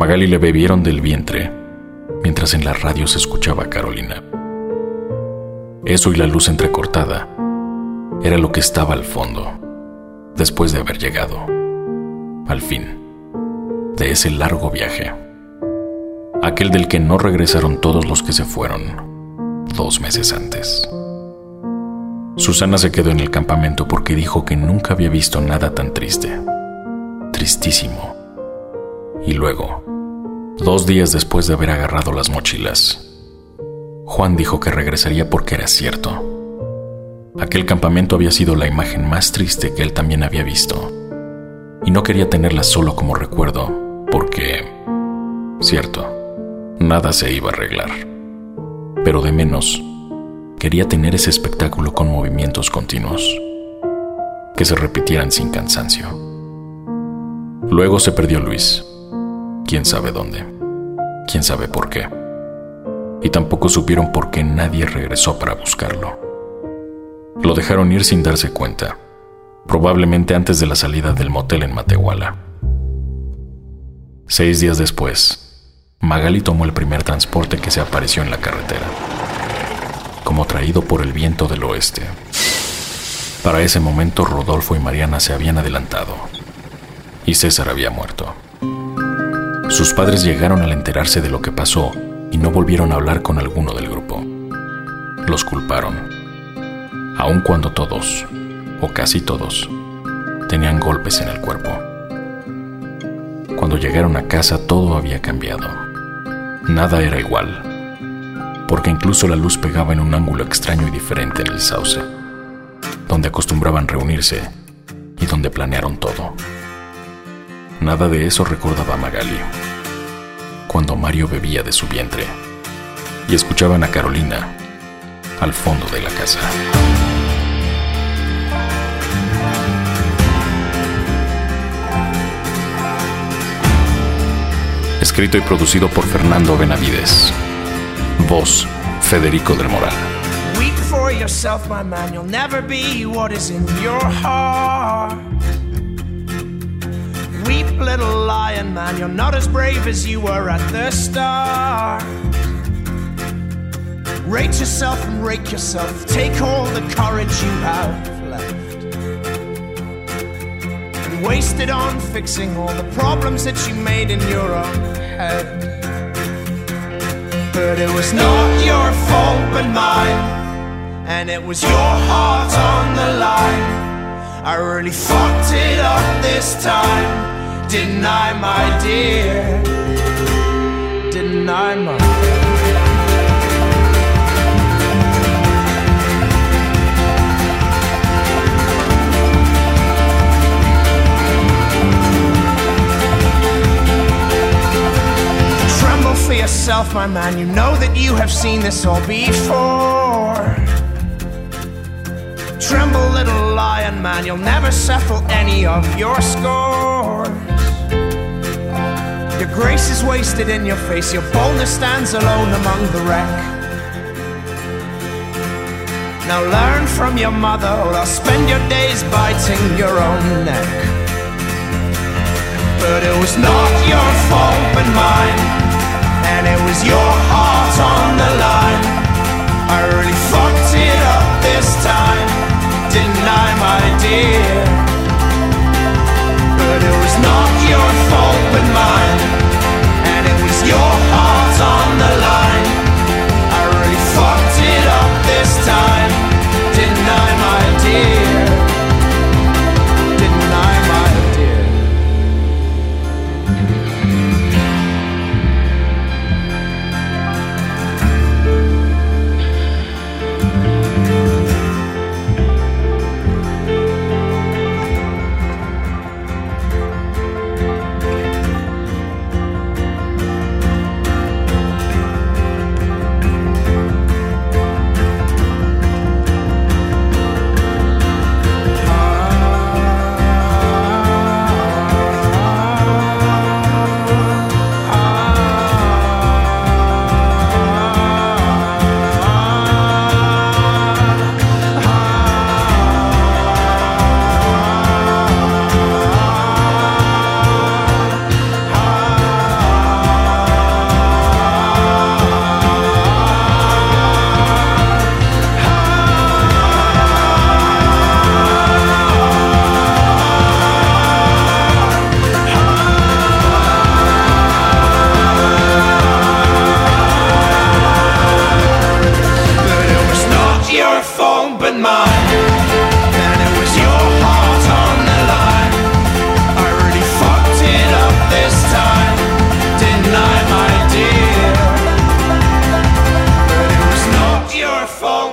Magali le bebieron del vientre, mientras en la radio se escuchaba a Carolina. Eso y la luz entrecortada era lo que estaba al fondo, después de haber llegado, al fin, de ese largo viaje. Aquel del que no regresaron todos los que se fueron dos meses antes. Susana se quedó en el campamento porque dijo que nunca había visto nada tan triste. Tristísimo. Y luego, dos días después de haber agarrado las mochilas, Juan dijo que regresaría porque era cierto. Aquel campamento había sido la imagen más triste que él también había visto. Y no quería tenerla solo como recuerdo, porque, cierto, nada se iba a arreglar. Pero de menos, quería tener ese espectáculo con movimientos continuos, que se repitieran sin cansancio. Luego se perdió Luis. Quién sabe dónde. Quién sabe por qué. Y tampoco supieron por qué nadie regresó para buscarlo. Lo dejaron ir sin darse cuenta, probablemente antes de la salida del motel en Matehuala. Seis días después, Magali tomó el primer transporte que se apareció en la carretera como traído por el viento del oeste. Para ese momento Rodolfo y Mariana se habían adelantado y César había muerto. Sus padres llegaron al enterarse de lo que pasó y no volvieron a hablar con alguno del grupo. Los culparon, aun cuando todos, o casi todos, tenían golpes en el cuerpo. Cuando llegaron a casa todo había cambiado. Nada era igual porque incluso la luz pegaba en un ángulo extraño y diferente en el sauce, donde acostumbraban reunirse y donde planearon todo. Nada de eso recordaba Magali, cuando Mario bebía de su vientre y escuchaban a Carolina al fondo de la casa. Escrito y producido por Fernando Benavides. Voz, Federico del Moral. Weep for yourself, my man. You'll never be what is in your heart. Weep, little lion man. You're not as brave as you were at the start. Rate yourself and rake yourself. Take all the courage you have left. And waste it on fixing all the problems that you made in your own head. But it was not your fault but mine And it was your heart on the line I really fucked it up this time Didn't my dear? Didn't my Tremble for yourself, my man. You know that you have seen this all before. Tremble, little lion man. You'll never settle any of your scores. Grace is wasted in your face. Your boldness stands alone among the wreck. Now learn from your mother, or I'll spend your days biting your own neck. But it was not your fault but mine And it was your heart on the line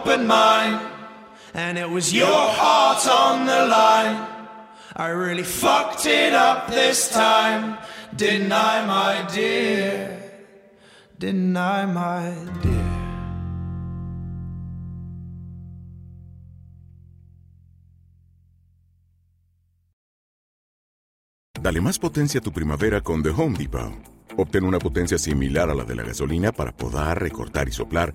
open mind, and it was your heart on the line. I really fucked it up this time, didn't I, my dear? Didn't I, my dear? Dale más potencia a tu primavera con The Home Depot. Obtén una potencia similar a la de la gasolina para podar, recortar y soplar